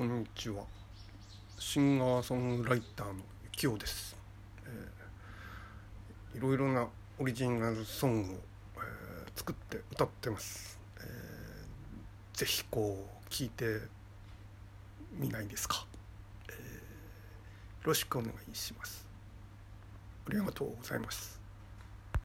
こんにちは。シンガーソングライターのゆきおです、えー、いろいろなオリジナルソングを、えー、作って歌ってます、えー、ぜひこう聴いてみないですか、えー、よろしくお願いします。ありがとうございます。